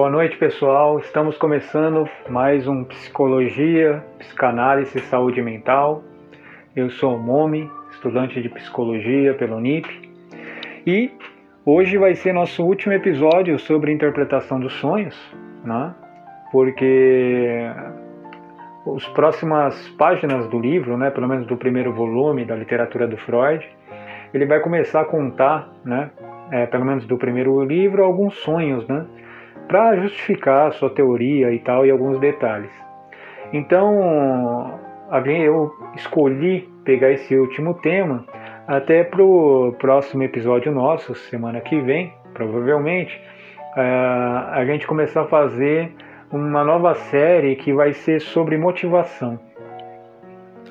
Boa noite, pessoal. Estamos começando mais um Psicologia, Psicanálise e Saúde Mental. Eu sou o Momi, estudante de Psicologia pelo Unip. E hoje vai ser nosso último episódio sobre interpretação dos sonhos, né? Porque as próximas páginas do livro, né, pelo menos do primeiro volume da literatura do Freud, ele vai começar a contar, né, é, pelo menos do primeiro livro, alguns sonhos, né, para justificar a sua teoria e tal, e alguns detalhes. Então, eu escolhi pegar esse último tema até para o próximo episódio nosso, semana que vem, provavelmente, a gente começar a fazer uma nova série que vai ser sobre motivação,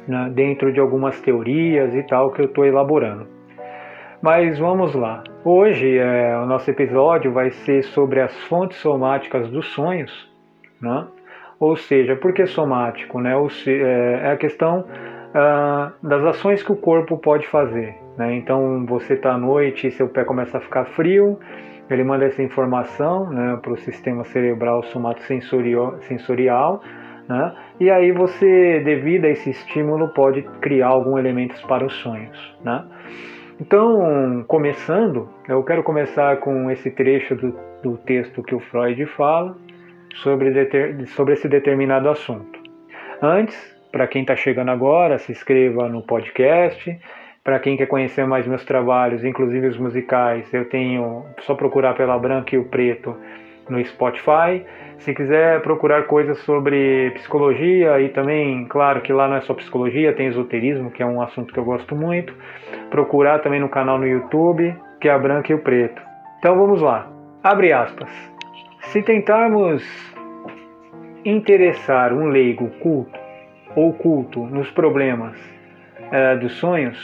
né, dentro de algumas teorias e tal que eu estou elaborando. Mas vamos lá. Hoje é, o nosso episódio vai ser sobre as fontes somáticas dos sonhos, né? Ou seja, por que somático? Né? É, é a questão ah, das ações que o corpo pode fazer. Né? Então você está à noite e seu pé começa a ficar frio, ele manda essa informação né, para o sistema cerebral somatosensorial, sensorial, né? e aí você, devido a esse estímulo, pode criar alguns elementos para os sonhos. Né? Então, começando, eu quero começar com esse trecho do, do texto que o Freud fala sobre, sobre esse determinado assunto. Antes, para quem está chegando agora, se inscreva no podcast. Para quem quer conhecer mais meus trabalhos, inclusive os musicais, eu tenho só procurar pela Branca e o Preto no Spotify. Se quiser procurar coisas sobre psicologia e também, claro que lá não é só psicologia, tem esoterismo, que é um assunto que eu gosto muito. Procurar também no canal no YouTube, que é a Branca e o Preto. Então vamos lá. Abre aspas. Se tentarmos interessar um leigo culto ou culto nos problemas é, dos sonhos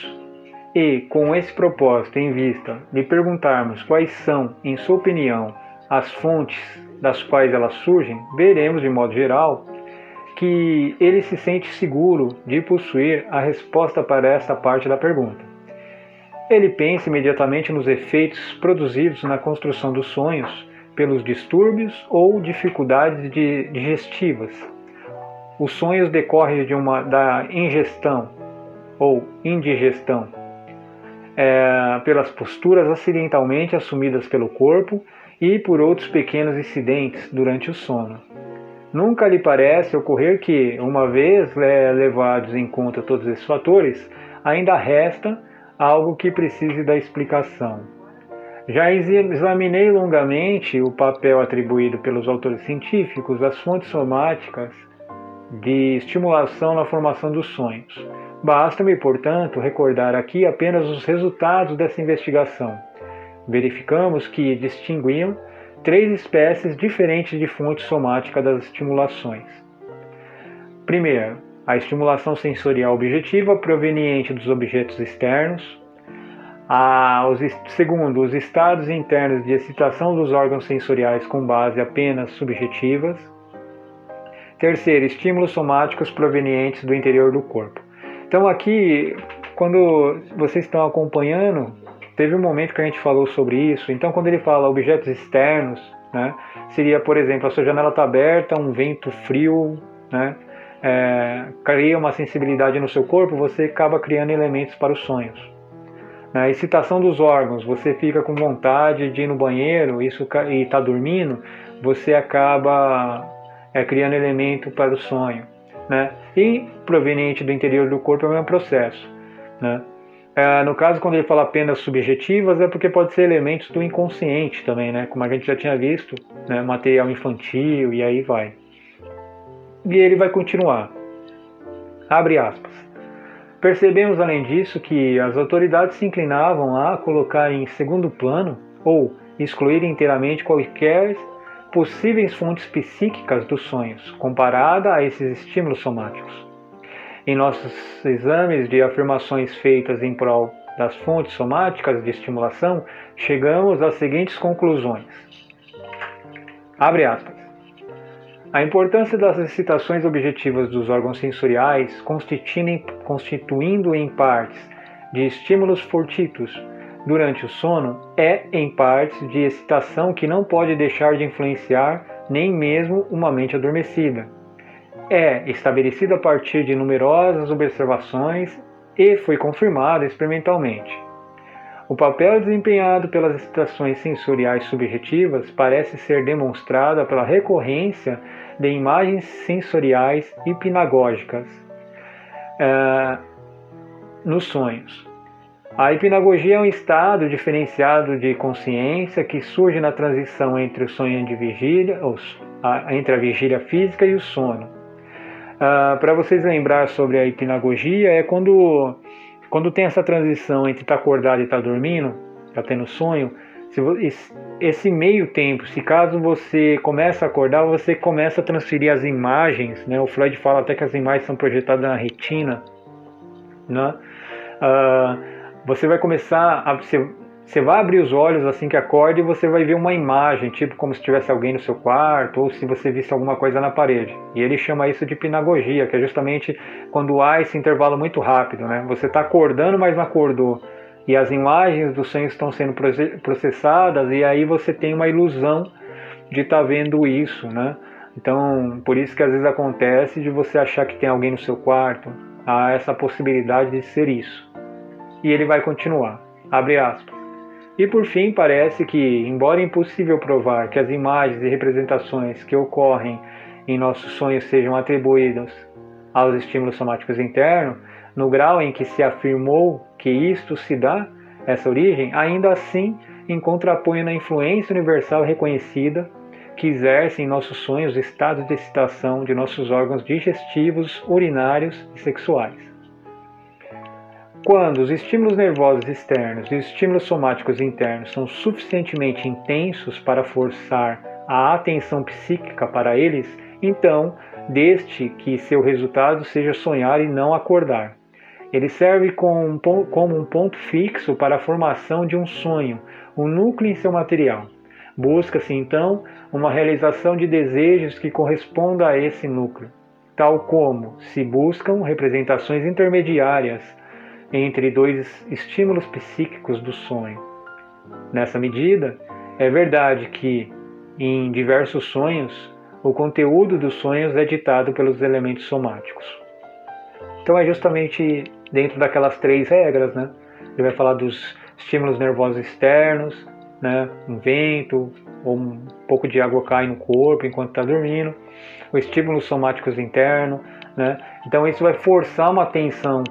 e, com esse propósito em vista, lhe perguntarmos quais são, em sua opinião, as fontes das quais elas surgem, veremos, de modo geral, que ele se sente seguro de possuir a resposta para esta parte da pergunta. Ele pensa imediatamente nos efeitos produzidos na construção dos sonhos pelos distúrbios ou dificuldades digestivas. Os sonhos decorrem de uma, da ingestão ou indigestão, é, pelas posturas acidentalmente assumidas pelo corpo e por outros pequenos incidentes durante o sono. Nunca lhe parece ocorrer que, uma vez levados em conta todos esses fatores, ainda resta algo que precise da explicação. Já examinei longamente o papel atribuído pelos autores científicos às fontes somáticas de estimulação na formação dos sonhos. Basta-me, portanto, recordar aqui apenas os resultados dessa investigação verificamos que distinguiam três espécies diferentes de fonte somática das estimulações. Primeiro, a estimulação sensorial objetiva proveniente dos objetos externos. A, os, segundo, os estados internos de excitação dos órgãos sensoriais com base apenas subjetivas. Terceiro, estímulos somáticos provenientes do interior do corpo. Então, aqui, quando vocês estão acompanhando, Teve um momento que a gente falou sobre isso. Então, quando ele fala objetos externos, né, seria, por exemplo, a sua janela está aberta, um vento frio, né, é, cria uma sensibilidade no seu corpo, você acaba criando elementos para os sonhos. Na excitação dos órgãos, você fica com vontade de ir no banheiro isso, e está dormindo, você acaba é, criando elemento para o sonho. Né? E proveniente do interior do corpo é o mesmo processo. Né? É, no caso, quando ele fala apenas subjetivas, é porque pode ser elementos do inconsciente também, né? Como a gente já tinha visto, né? material infantil e aí vai. E ele vai continuar. Abre aspas. Percebemos, além disso, que as autoridades se inclinavam a colocar em segundo plano ou excluir inteiramente quaisquer possíveis fontes psíquicas dos sonhos, comparada a esses estímulos somáticos. Em nossos exames de afirmações feitas em prol das fontes somáticas de estimulação, chegamos às seguintes conclusões. Abre aspas. A importância das excitações objetivas dos órgãos sensoriais, constituindo em partes de estímulos fortuitos durante o sono, é em partes de excitação que não pode deixar de influenciar nem mesmo uma mente adormecida. É estabelecida a partir de numerosas observações e foi confirmada experimentalmente. O papel desempenhado pelas estações sensoriais subjetivas parece ser demonstrado pela recorrência de imagens sensoriais hipnagógicas uh, nos sonhos. A hipnagogia é um estado diferenciado de consciência que surge na transição entre o sonho de vigília, entre a vigília física e o sono. Uh, Para vocês lembrar sobre a hipnagogia, é quando quando tem essa transição entre estar tá acordado e estar tá dormindo, está tendo sonho, esse meio tempo, se caso você começa a acordar, você começa a transferir as imagens, né? O Freud fala até que as imagens são projetadas na retina, né? Uh, você vai começar a você, você vai abrir os olhos assim que acorda e você vai ver uma imagem, tipo como se tivesse alguém no seu quarto ou se você visse alguma coisa na parede. E ele chama isso de hipnagogia, que é justamente quando há esse intervalo muito rápido, né? Você está acordando, mas não acordou. E as imagens do sonho estão sendo processadas e aí você tem uma ilusão de estar tá vendo isso, né? Então, por isso que às vezes acontece de você achar que tem alguém no seu quarto. Há essa possibilidade de ser isso. E ele vai continuar. Abre aspas. E por fim, parece que, embora impossível provar que as imagens e representações que ocorrem em nossos sonhos sejam atribuídas aos estímulos somáticos internos, no grau em que se afirmou que isto se dá, essa origem, ainda assim encontra apoio na influência universal reconhecida que exerce em nossos sonhos estados de excitação de nossos órgãos digestivos, urinários e sexuais. Quando os estímulos nervosos externos e os estímulos somáticos internos são suficientemente intensos para forçar a atenção psíquica para eles, então, deste que seu resultado seja sonhar e não acordar. Ele serve como um ponto fixo para a formação de um sonho, um núcleo em seu material. Busca-se então uma realização de desejos que corresponda a esse núcleo, tal como se buscam representações intermediárias entre dois estímulos psíquicos do sonho. Nessa medida, é verdade que, em diversos sonhos, o conteúdo dos sonhos é ditado pelos elementos somáticos. Então é justamente dentro daquelas três regras, né? Ele vai falar dos estímulos nervosos externos, né? Um vento ou um pouco de água cai no corpo enquanto está dormindo, os estímulos somáticos internos, né? Então isso vai forçar uma tensão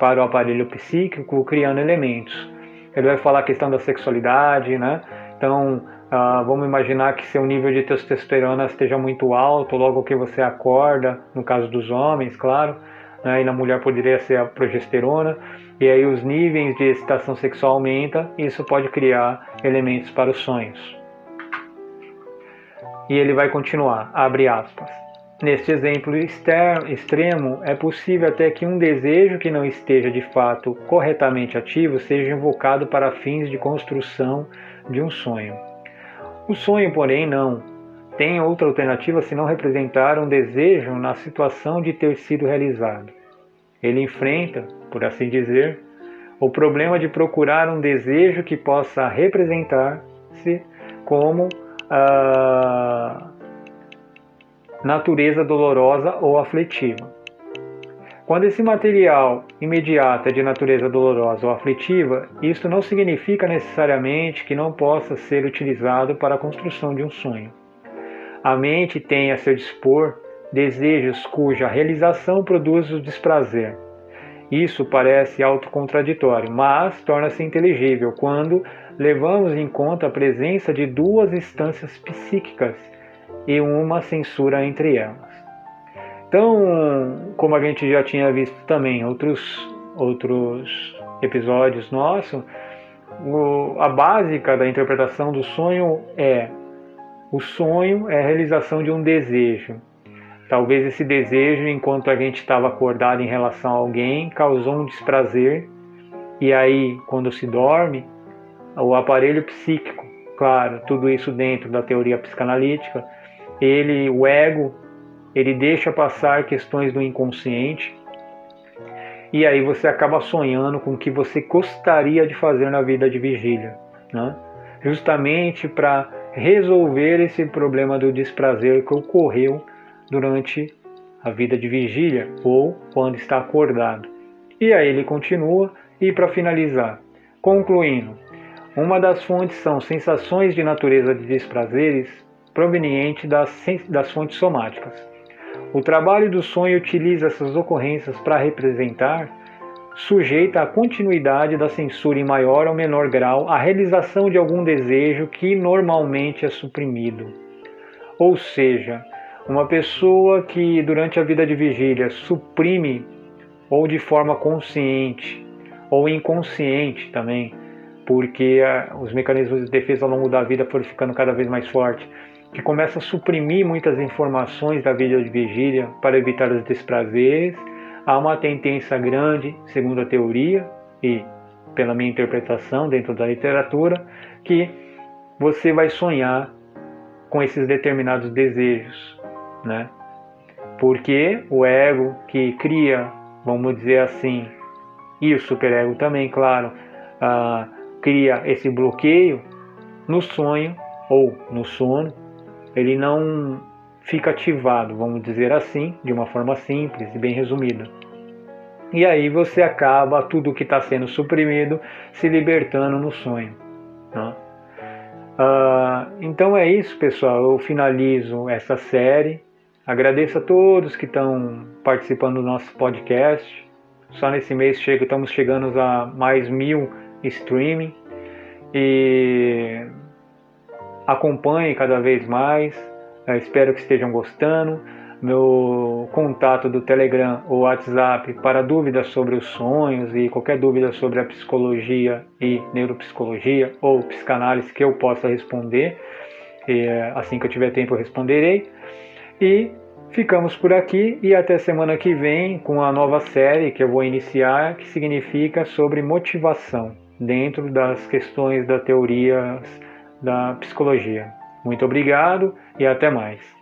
para o aparelho psíquico, criando elementos. Ele vai falar a questão da sexualidade, né? Então, uh, vamos imaginar que seu nível de testosterona esteja muito alto logo que você acorda, no caso dos homens, claro, né? e na mulher poderia ser a progesterona, e aí os níveis de excitação sexual aumentam, e isso pode criar elementos para os sonhos. E ele vai continuar, abre aspas. Neste exemplo extremo, é possível até que um desejo que não esteja de fato corretamente ativo seja invocado para fins de construção de um sonho. O sonho, porém, não tem outra alternativa senão representar um desejo na situação de ter sido realizado. Ele enfrenta, por assim dizer, o problema de procurar um desejo que possa representar-se como. Uh, natureza dolorosa ou aflitiva. Quando esse material imediato é de natureza dolorosa ou aflitiva, isto não significa necessariamente que não possa ser utilizado para a construção de um sonho. A mente tem a seu dispor desejos cuja realização produz o desprazer. Isso parece autocontraditório, mas torna-se inteligível quando levamos em conta a presença de duas instâncias psíquicas e uma censura entre elas. Então, como a gente já tinha visto também outros, outros episódios nossos, a básica da interpretação do sonho é o sonho é a realização de um desejo. Talvez esse desejo, enquanto a gente estava acordado em relação a alguém, causou um desprazer, e aí, quando se dorme, o aparelho psíquico, claro, tudo isso dentro da teoria psicanalítica, ele, o ego, ele deixa passar questões do inconsciente e aí você acaba sonhando com o que você gostaria de fazer na vida de vigília, né? justamente para resolver esse problema do desprazer que ocorreu durante a vida de vigília ou quando está acordado. E aí ele continua, e para finalizar, concluindo, uma das fontes são sensações de natureza de desprazeres provenientes das, das fontes somáticas. O trabalho do sonho utiliza essas ocorrências para representar, sujeita à continuidade da censura em maior ou menor grau, a realização de algum desejo que normalmente é suprimido. Ou seja, uma pessoa que durante a vida de vigília suprime, ou de forma consciente, ou inconsciente também, porque ah, os mecanismos de defesa ao longo da vida foram ficando cada vez mais fortes, que começa a suprimir muitas informações da vida de vigília para evitar os desprazeres. Há uma tendência grande, segundo a teoria e pela minha interpretação dentro da literatura, que você vai sonhar com esses determinados desejos, né? Porque o ego que cria, vamos dizer assim, e o superego também, claro, ah, cria esse bloqueio no sonho ou no sono, ele não fica ativado, vamos dizer assim, de uma forma simples e bem resumida. E aí você acaba tudo que está sendo suprimido se libertando no sonho. Né? Uh, então é isso, pessoal. Eu finalizo essa série. Agradeço a todos que estão participando do nosso podcast. Só nesse mês chega, estamos chegando a mais mil streaming e acompanhe cada vez mais. Eu espero que estejam gostando. Meu contato do Telegram ou WhatsApp para dúvidas sobre os sonhos e qualquer dúvida sobre a psicologia e neuropsicologia ou psicanálise que eu possa responder. E, assim que eu tiver tempo eu responderei. E ficamos por aqui e até semana que vem com a nova série que eu vou iniciar, que significa sobre motivação dentro das questões da teoria da psicologia. Muito obrigado e até mais.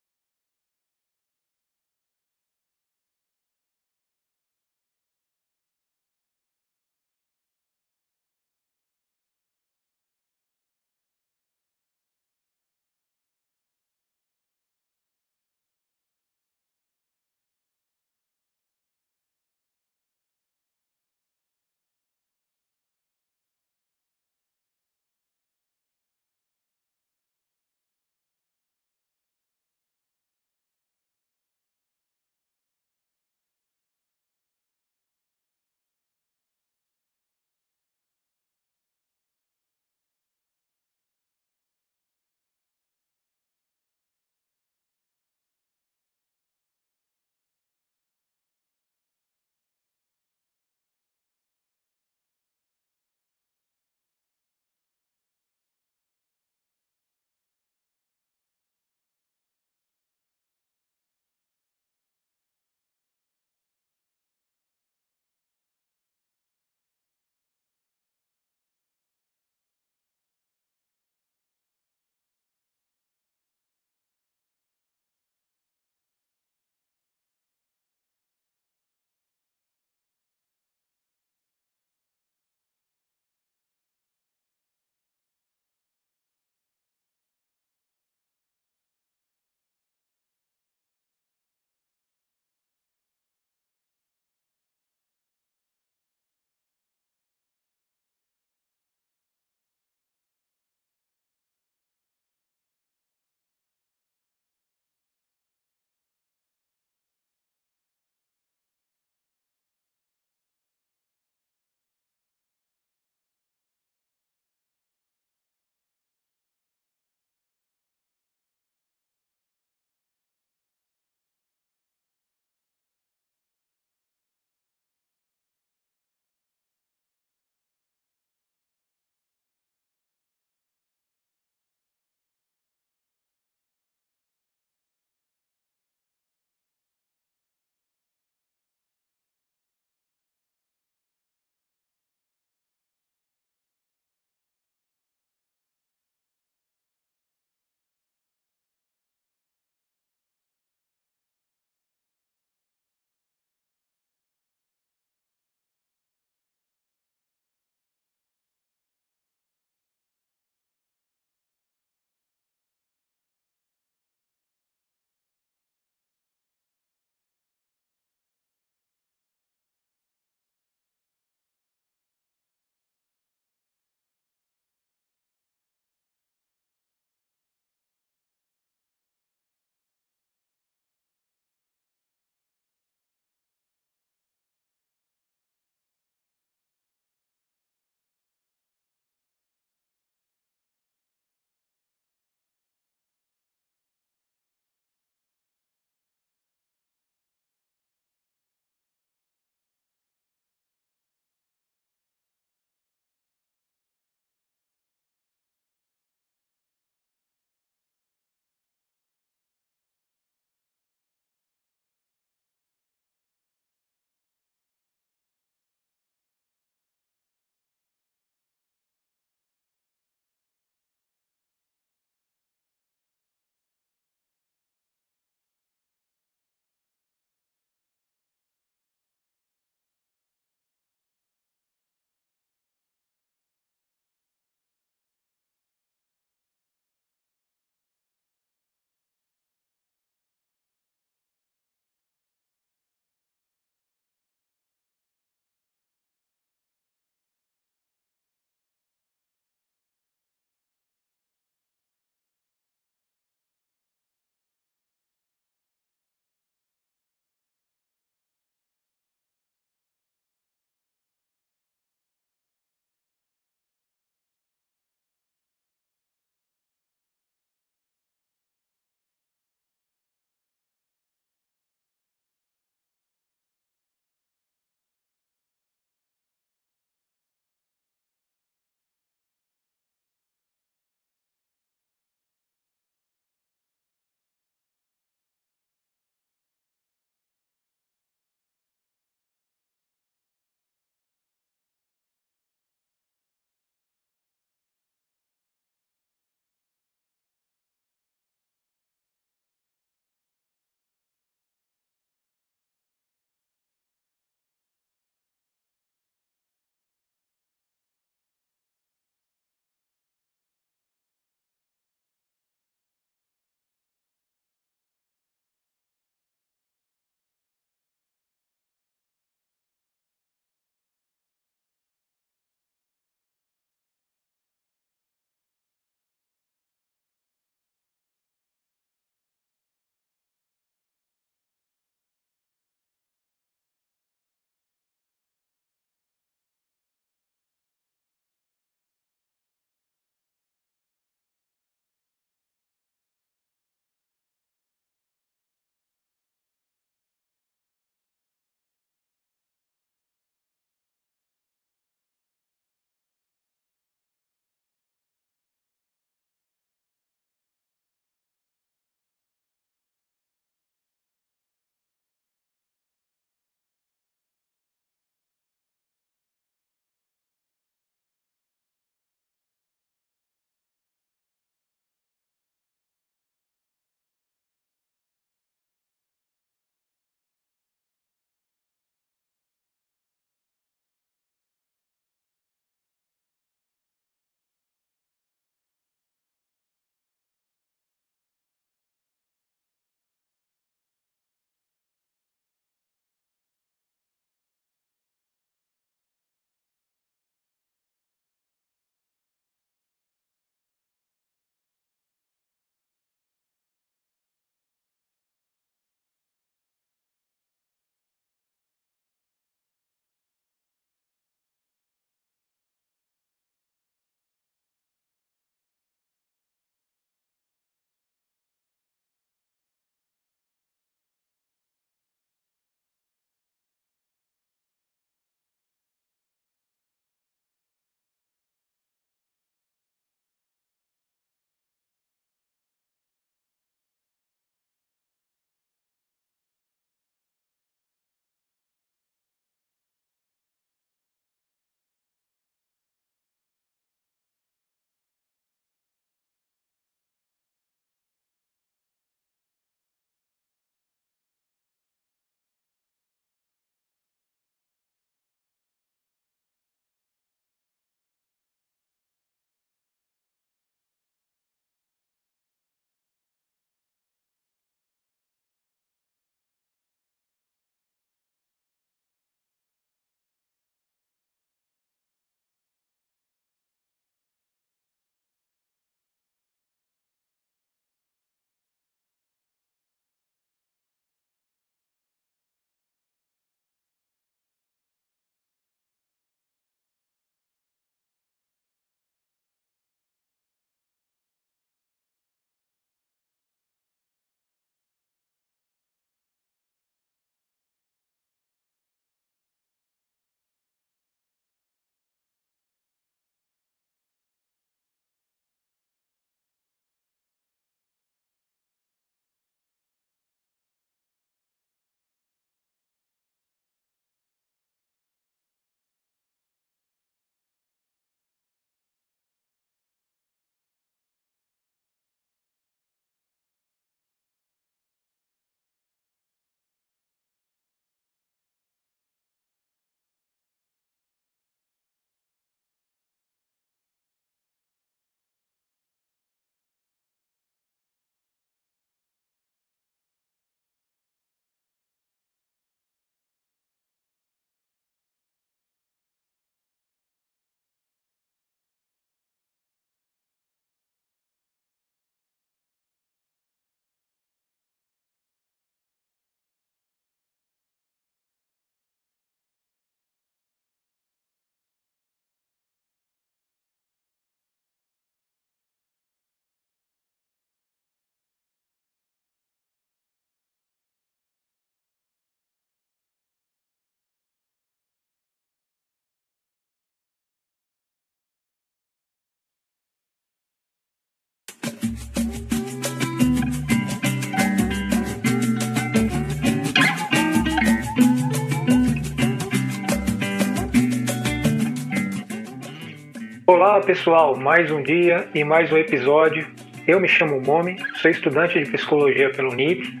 Pessoal, mais um dia e mais um episódio. Eu me chamo Momi, sou estudante de psicologia pelo NIP.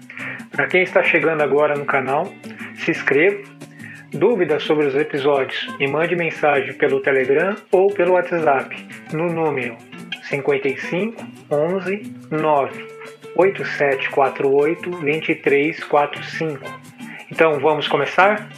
Para quem está chegando agora no canal, se inscreva. Dúvidas sobre os episódios, me mande mensagem pelo Telegram ou pelo WhatsApp no número 55 11 9 8748 2345. Então vamos começar?